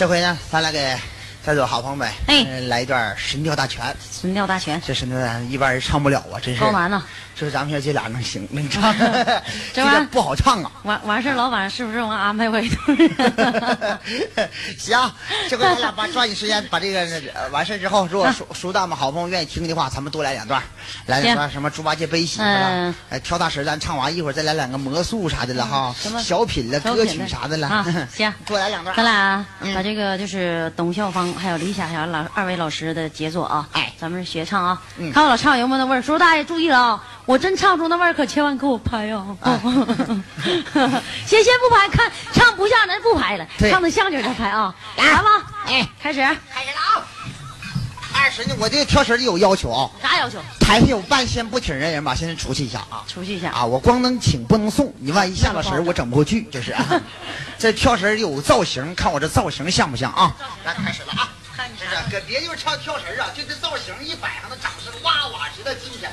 这回呢，咱俩给在座好朋友们，哎呃来一段《神雕大全》。神雕大全，这神雕大全一般人唱不了啊，真是。高难呐！就是咱们这姐俩能行 能唱，这玩不好唱啊。完完事儿，老板是不是我安排我一顿？行，这回咱俩把抓紧时间把这个呃完事儿之后，如果熟熟大们好朋友愿意听的话，咱们多来两段，来两段什么猪八戒背媳妇了嗯，哎跳大神咱唱完一会儿再来两个魔术啥的了哈，小品了歌曲啥的了啊行多来两段。咱俩嗯把这个就是董孝芳还有李霞霞老二位老师的杰作啊，哎。咱们学唱啊，嗯。看我老唱有没有那味儿。叔叔大爷注意了啊，我真唱出那味儿，可千万给我拍啊！哎。先先不拍，看唱不像咱不拍了，唱的像点儿再拍啊，来。来吧，哎，开始，开始了啊！二十呢，我这个跳绳有要求啊，啥要求？台上有半仙不请人人把先出去一下啊。出去一下啊，我光能请不能送，你万一下了神儿我整不过去，这是、啊。这跳绳儿有造型，看我这造型像不像啊？来，开始了啊！是不是？搁别地方唱跳绳儿啊，就这造型一摆上，那掌声哇哇直的进去。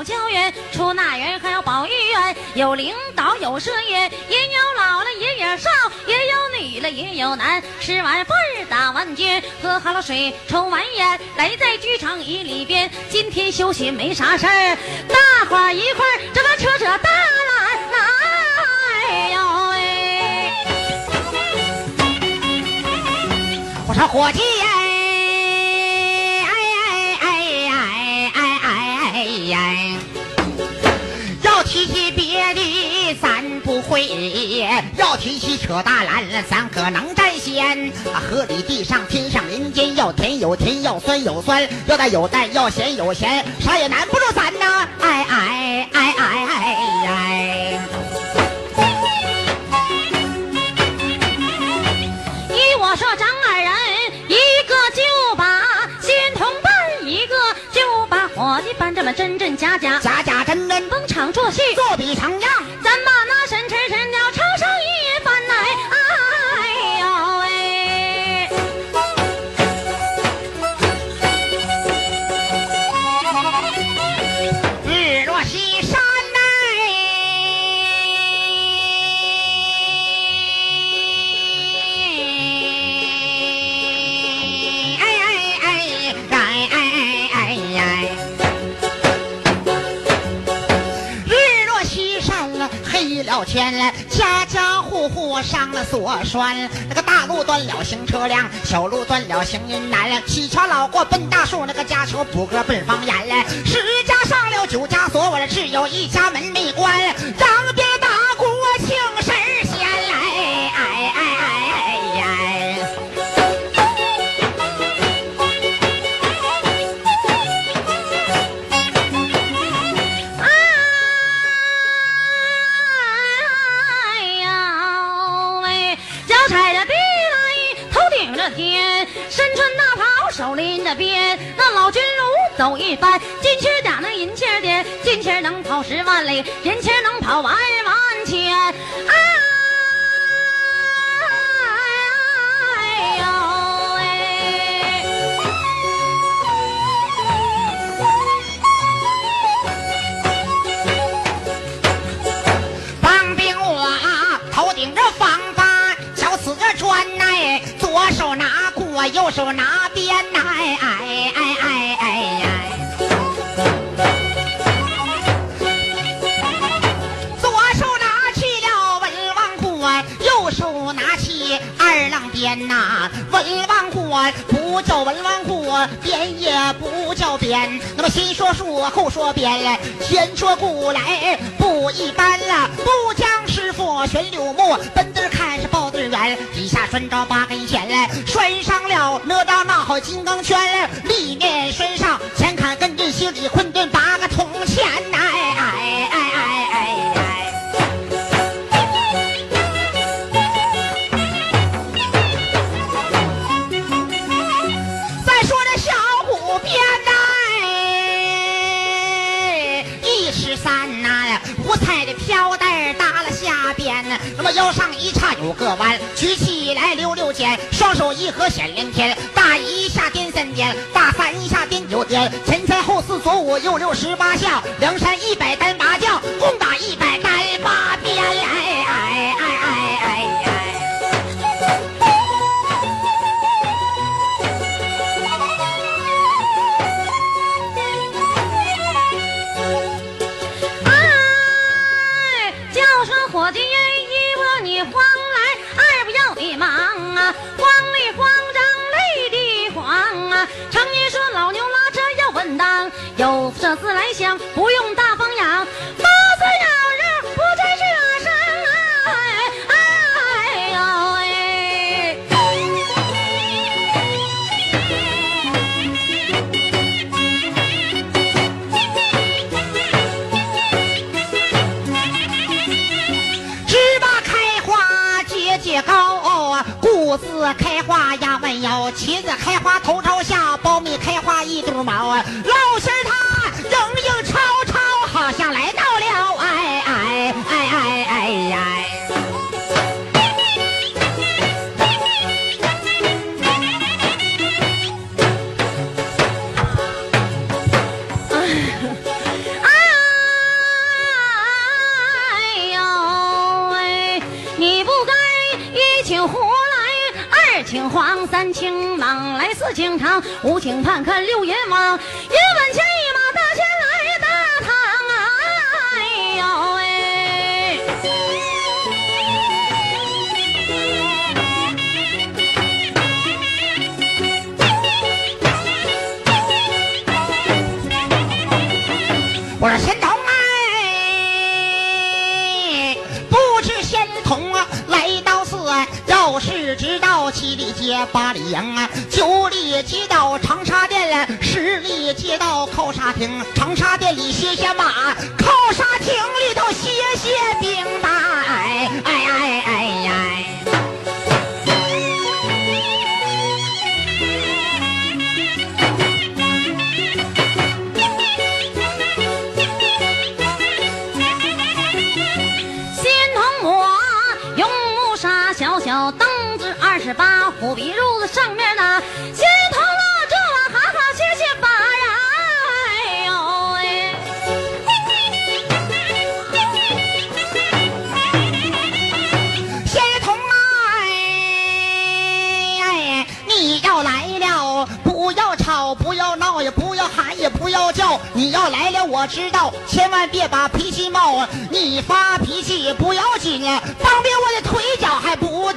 有教员，出纳员，还有保育员，有领导，有社员，也有老了，也有少，也有女了，也有男。吃完饭打完卷，喝好了水，抽完烟，来在剧场椅里边。今天休息没啥事儿，大伙儿一块儿这个扯扯大懒哎呦喂！我说伙计呀，要提起扯大篮咱可能占先。河里地上天上人间，要甜有甜，要酸有酸，要淡有淡，要咸有咸，啥也难不住咱呐！哎哎哎哎哎哎！依我说，张二人一个就把新同伴，一个就把伙计伴这么真真假假，假假真真，逢场作戏，作比成样。一，了天了，家家户户上了锁栓。那个大路断了行车辆，小路断了行人难。七桥老过奔大树，那个家桥补个奔房檐了。十家上了九家锁，我这只有一家门没关。张走一番，金钱儿打那银钱儿点，金钱儿能跑十万里，银钱儿能跑万万千。哎呦喂！帮兵我头顶着方法，脚死着砖呐，左手拿鼓，右手拿不叫编。那么先说树，后说编，先说故来不一般了。不将师傅选柳木，奔字看是抱字圆，底下拴着八根弦，拴上了哪吒那好金刚圈，立面拴上前坎跟这心里困顿八个铜钱，呐一合显灵天，大一下颠三颠，大三下颠九颠，前三后四左五右六十八下，梁山一百单八将，共打一百单不用大风扬，包子咬人不在这上啊，哎哎呦喂。芝麻开花节节高啊，谷子开花压弯腰，茄子开花头朝下，苞米开花一肚毛啊，老心儿黄，三请蟒，来四请长，五请判看六阎王，一文钱一毛大钱来大堂啊！哎呦喂。我说街八里营啊，九里街道长沙店，十里街道靠沙亭，长沙店里歇歇马，靠沙亭里头歇歇兵的，哎哎哎哎哎。仙童我用木沙小小凳子十八，虎皮褥子上面呢，仙童啊，这碗好好歇歇吧呀！哎呦喂。仙童啊，哎哎，你要来了，不要吵，不要闹，也不要喊，也不要叫。你要来了，我知道，千万别把脾气冒。你发脾气不要紧，方便我的腿脚还不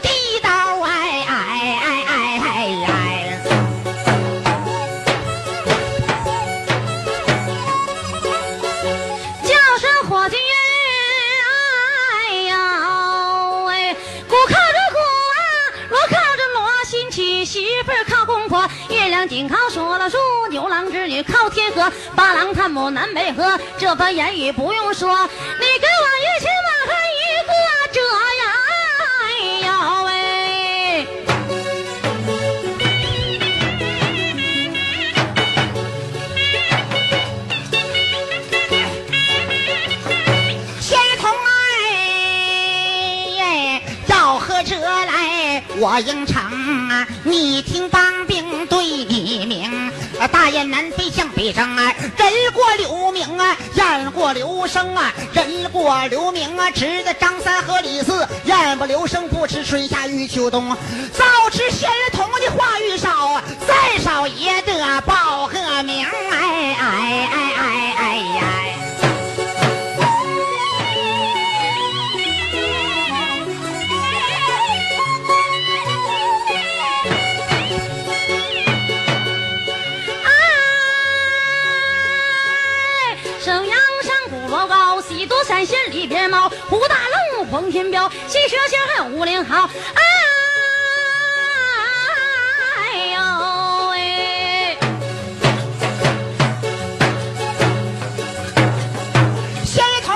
紧靠说了树，牛郎织女靠天河，八郎探母南北河，这番言语不用说，你给我一千万和一个这呀，哎呦喂。仙童哎，要喝这来我应承啊！你听帮对你明，啊大雁南飞向北征啊！人过留名啊，雁过留声啊，人过留名啊，值得张三和李四，雁不留声不知春夏与秋冬。早知仙人童的话语少，再少也得报个名。哎哎哎哎哎呀！山仙里边冒，武大龙黄天彪，西蛇仙还有武林好。哎呦喂！仙童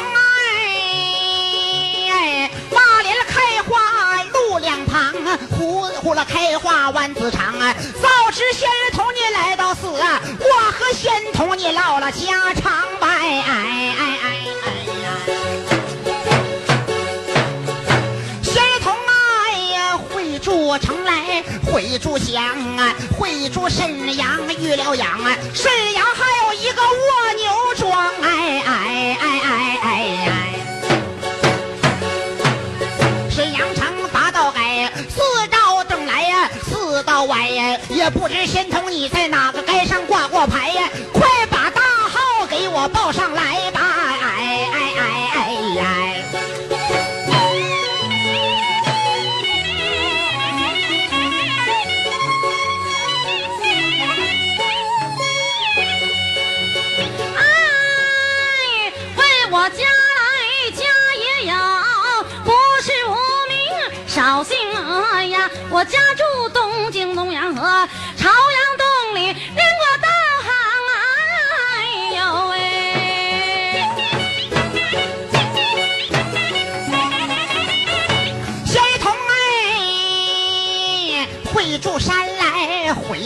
哎，马莲开花路两旁，呼呼啦开花万子长啊！早知仙童你来到此，我和仙童你唠了家常白，哎哎哎会筑城来，会筑乡啊，会筑沈阳遇了羊啊，沈阳还有一个蜗牛庄，哎哎哎哎哎哎。沈阳城八道街，四道东来呀，四道歪呀，也不知仙童你在哪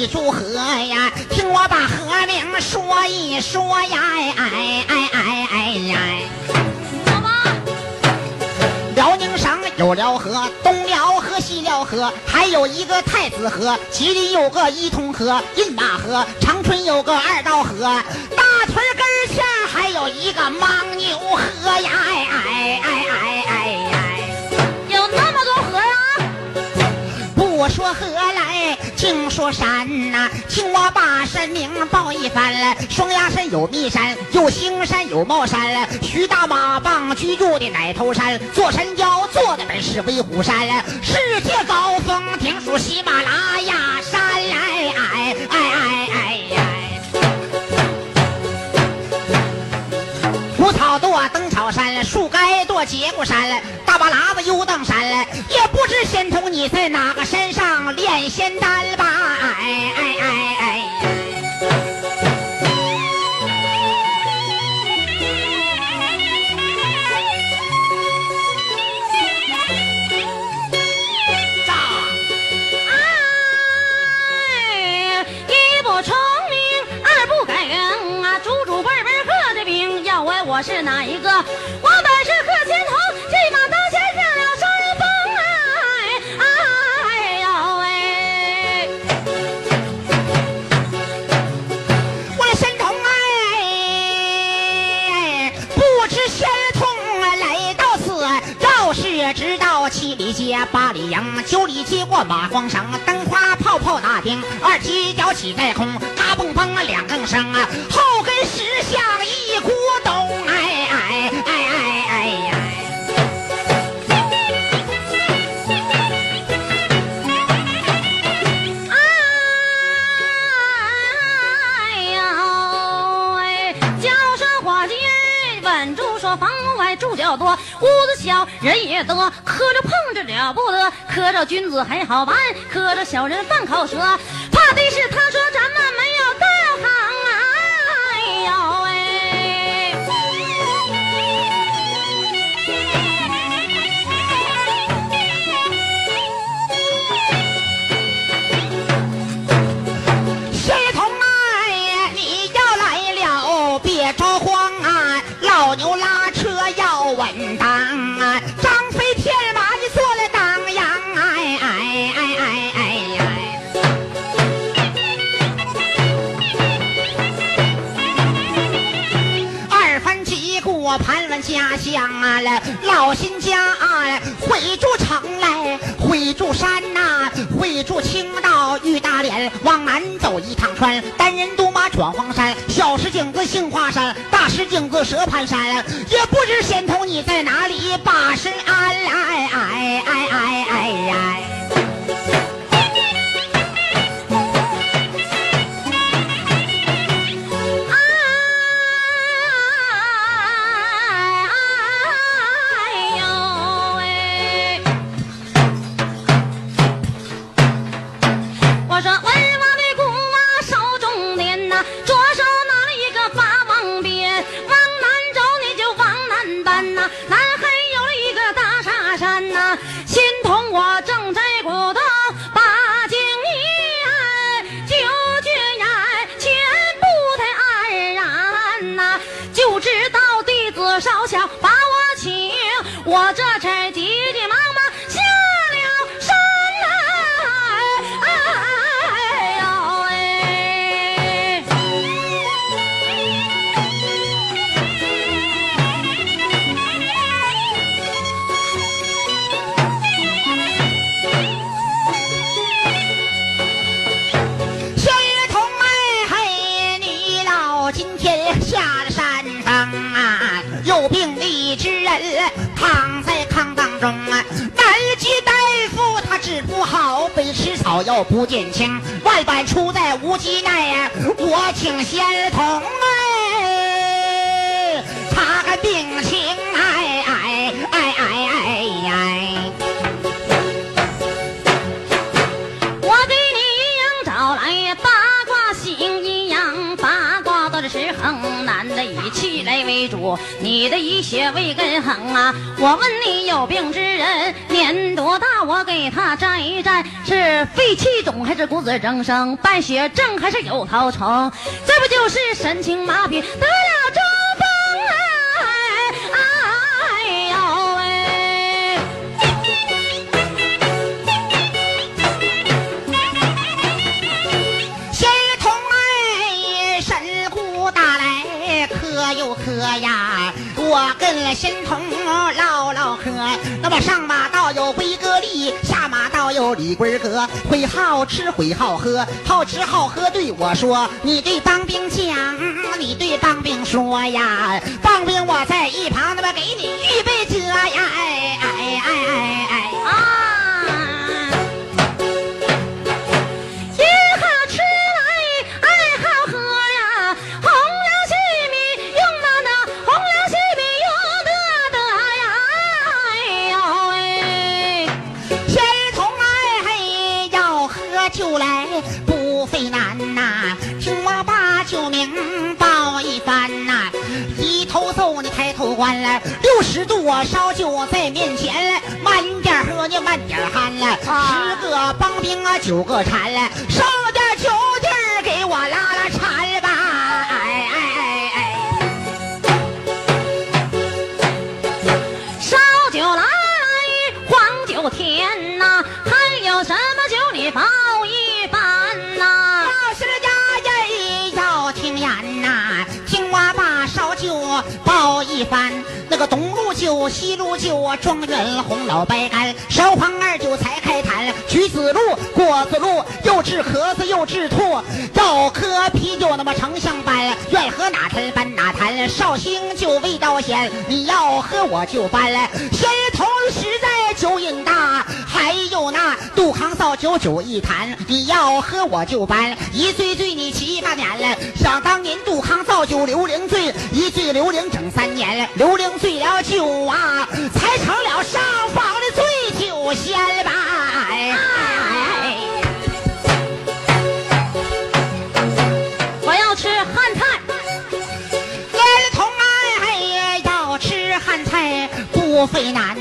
来，会筑河呀，听我把河名说一说呀！哎哎哎哎哎呀！好吧，辽宁省有辽河，东辽河、西辽河，还有一个太子河。吉林有个伊通河、饮马河，长春有个二道河，大屯根儿前还有一个牤牛河呀！哎哎哎哎哎哎！有那么多河呀、不说河来，听说山呐、听我把山名报一番了。双鸭山有密山，有兴山，有帽山。徐大马棒居住的奶头山，座山腰坐的本是威虎山。世界高峰听属喜马拉雅山。哎哎哎哎哎哎！胡草垛登草山，树该垛结果山，大巴喇子游荡山，也不知仙童你在哪个山上 செந்தால் 八里，街过马荒绳，灯花泡泡打钉，二踢脚起在空，嘎嘣嘣两更声啊，后跟石像一股咚，哎哎哎哎哎呀！哎呦哎！叫声伙计，稳住说房外住脚多，屋子小人也多，磕着碰着了不得，磕着君子很好办，磕着小人犯口舌，家乡啊，老新家啊，会筑城来，会筑山呐、会筑青道玉大连，往南走一趟川，单人独马闯黄山，小石井子杏花山，大石井子蛇盘山，也不知仙童你在哪里把身安，哎哎哎哎哎哎。哎要不见轻，万般出在无机内啊，我请仙童啊，你，的以血未根横啊。我问你有病之人年多大？我给他占一占，是肺气肿还是骨质增生？败血症还是有头虫？这不就是神经麻痹得了哎呀。我跟仙童唠唠嗑，那么上马道有龟哥力，下马道有李龟哥，会好吃会好喝，好吃好喝对我说，你对当兵讲，你对当兵说呀，当兵我在一旁那么给你预备着呀，哎抬头观来，六十度我烧酒在面前，慢点喝你慢点喊来，啊。十个帮兵啊九个馋来，烧点酒劲儿给我拉拉馋吧，哎哎哎哎。烧酒来，黄酒甜呐，还有什么酒你报西路酒啊，状元红老白干，烧黄二酒才开坛。橘子露、果子露，又治咳嗽又治吐，要喝啤酒那么成相搬，愿喝哪坛搬哪坛。绍兴酒味道鲜，你要喝我就搬。先头实在酒瘾大，还有那杜康造酒酒一坛，你要喝我就搬。一醉醉你七八年了，想当年杜康造酒刘伶醉，一醉刘伶整三年了，刘伶醉了酒啊，才成了上房的醉酒仙吧。我要吃汉菜。儿童哎，要吃汉菜不费难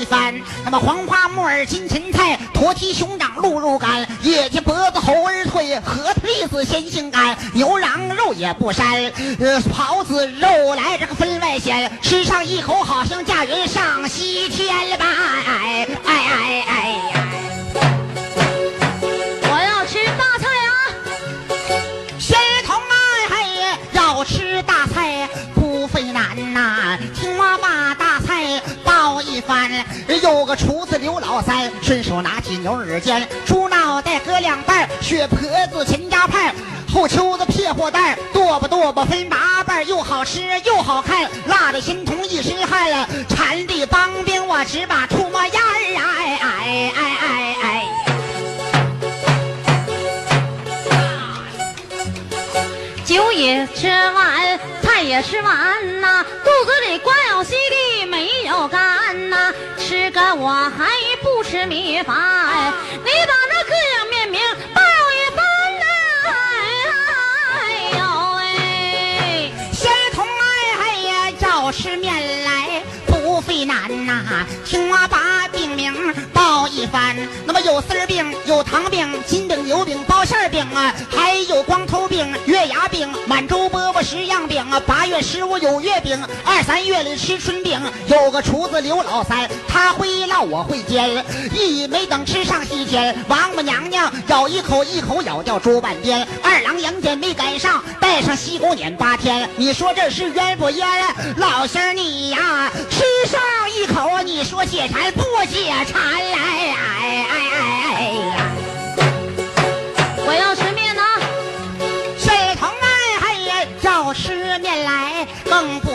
一番。那么黄花木耳、金芹菜、驼蹄、熊掌、鹿肉干、野鸡脖子、猴儿腿、核桃栗子、鲜杏干、牛羊肉也不膻，呃，狍子肉来这个分外鲜，吃上一口好像驾云上西天了吧？哎哎哎哎呀！我要吃大菜啊！仙儿童啊，嘿，要吃大菜不费难呐、青蛙把大翻。有个厨子刘老三，顺手拿起牛耳尖，猪脑袋割两半，血婆子秦家派。后秋子撇货蛋，剁吧剁吧分八瓣，又好吃又好看，辣的心头一身汗了。馋的帮兵我只把吐沫烟儿！哎哎哎哎哎！酒也吃完，菜也吃完呐，肚子里灌干呐，吃个我还不吃米饭，你把那个番。那么有丝儿病病、有糖饼、金饼、油饼、包馅饼啊，还有光头饼、月牙饼、满洲饽饽十样饼啊。八月十五有月饼，二三月里吃春饼。有个厨子刘老三，他会烙，我会煎，一没等吃上西天，王母娘娘咬一口，一口咬掉猪半边。二郎杨戬没赶，上西宫年八天。你说这是冤不冤？老仙儿你呀，吃上一口，你说解馋不解馋哎？哎哎哎哎呀！我要吃面呢。水桶哎嘿呀，要吃面来更不。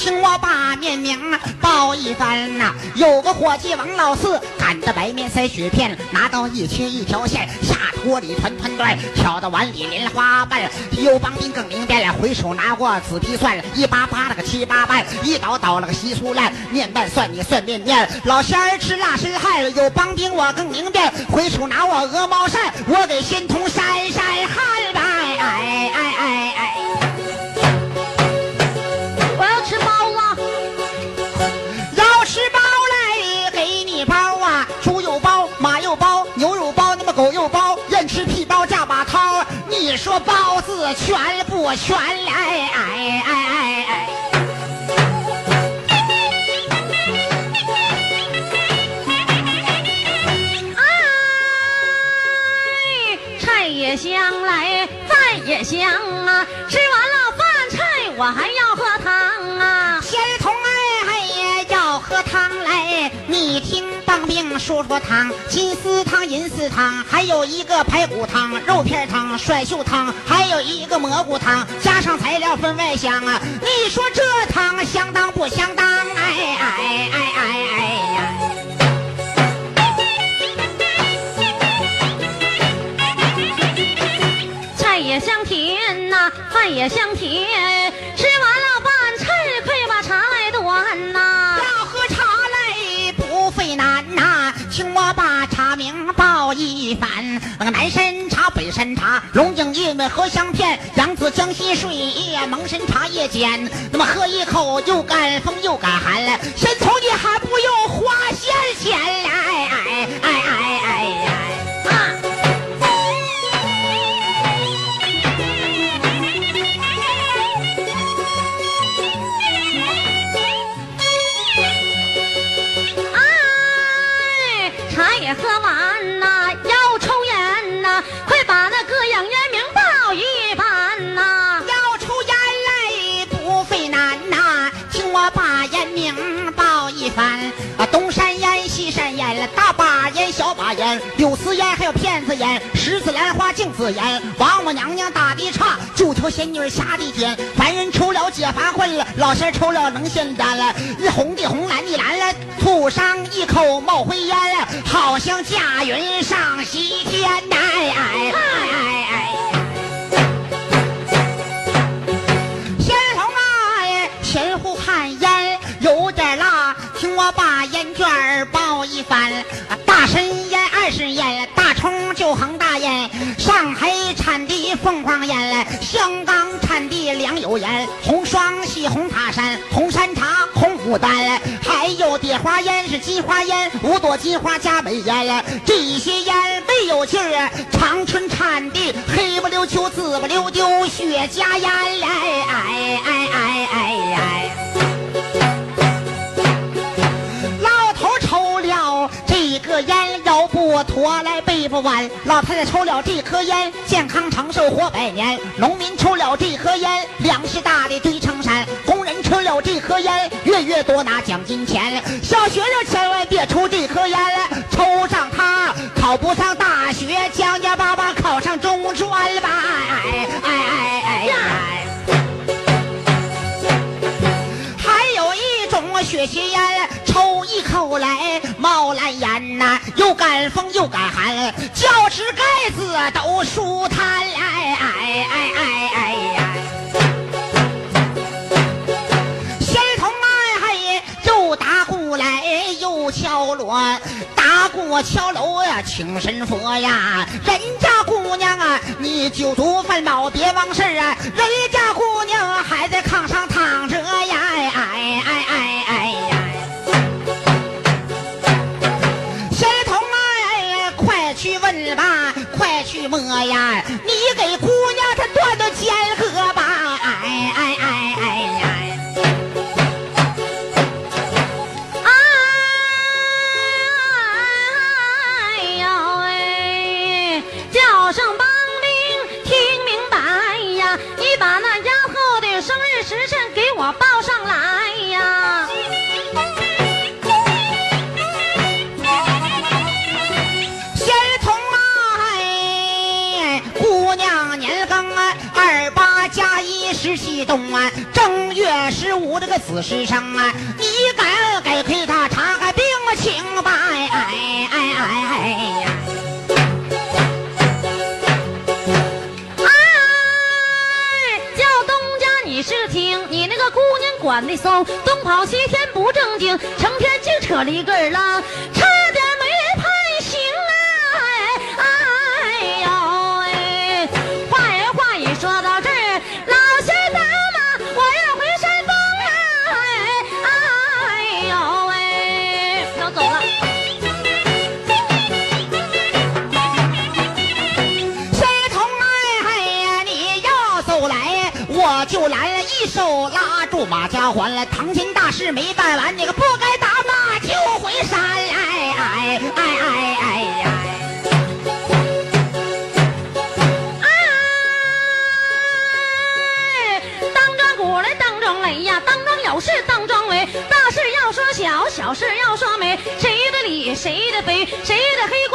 听我把面名报一番呐。有个伙计王老四擀的白面塞雪片，拿刀一切一条线，下锅里团团转，挑到碗里莲花瓣。有帮兵更明白了，回手拿过紫皮蒜，一扒扒了个七八瓣，一倒倒了个稀酥烂，面拌蒜你蒜面面。老仙儿吃辣身汗，有帮兵我更明白，回手拿我鹅毛扇，我给仙童扇扇汗吧。哎哎哎哎！说包子全不全来？哎哎哎哎！哎，菜也香来，饭也香啊！吃完了饭菜，我还要喝汤啊！仙童哎哎呀，要喝汤来，你听当兵说说汤，金丝汤、银丝汤，还有一个排骨汤、肉片汤、甩袖汤，还有一个蘑菇汤，加上材料分外香啊！你说这汤相当不相当？哎哎哎哎哎呀！菜也香甜呐、饭也香甜，那个南山茶、北山茶、龙井叶面荷香片、扬子江西水叶、蒙山茶叶尖。那么喝一口又干风又干寒了，先从你还不用花些钱来，哎哎哎子烟，十字兰花镜子烟，王母娘娘打的岔，九条仙女下的尖，凡人抽了解乏困了，老仙儿抽了能仙丹了，一红的红，蓝的蓝了，吐上一口冒灰烟了，好像驾云上西天呐！哎哎哎哎哎！仙童啊，前后看烟有点辣，听我把烟卷儿报一番。上海产地凤凰烟，香港产地良友烟，红双喜、红塔山、红山茶、红牡丹，还有蝶花烟是金花烟，五朵金花加美烟，这些烟没有劲儿。长春产地黑不溜秋、紫不溜丢雪茄烟来，哎哎哎哎哎。老头抽了这个烟，腰不驼来背不弯；老太太抽了这颗烟，健康长寿活百年；农民抽了这颗烟，粮食大的堆成山；工人抽了这颗烟，月月多拿奖金钱。小学生千万别抽这颗烟，抽上它考不上大学，将将巴巴考上中专吧！哎哎哎哎哎！还有一种血吸烟，抽一口来冒蓝烟呐、又赶风又赶寒，教室盖子都舒坦，哎哎哎哎哎呀！仙童哎嘿，又打鼓来又敲锣，打鼓敲锣呀，请神佛呀！人家姑娘啊，你酒足饭饱别忘事啊！人死世上啊，你敢给给他查个病情吧？哎哎哎哎哎呀！哎，叫东家你是听，你那个姑娘管的松，东跑西天不正经，成天净扯里根儿了，还了。唐天大事没办完，你个不该打马就回山哎！哎哎哎哎呀！哎，当庄鼓来当庄雷呀，当庄有事当庄为，大事要说小，小事要说美，谁的理谁的非，谁的黑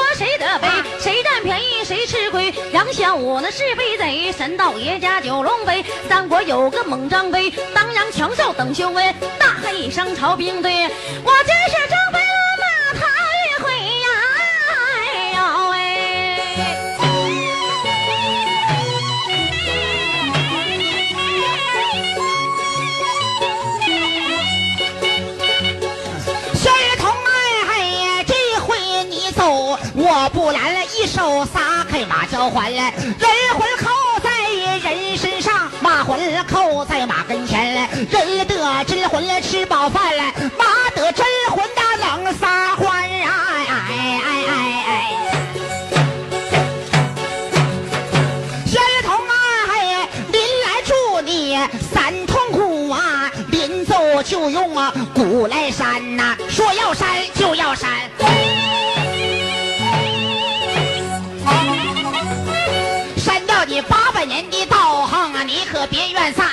杨小五那是飞贼，神道爷家九龙飞，三国有个猛张飞，当阳强少等雄威，大喊一声朝兵队，我真是开马交还了，人魂扣在人身上，马魂扣在马跟前，人得真魂吃饱饭，马得真魂的冷撒欢啊！哎哎哎哎！仙童啊，哎，临来祝你三痛苦啊，临走就用啊鼓来扇呐、说要扇就要扇。扇掉你八百年的道行啊，你可别怨撒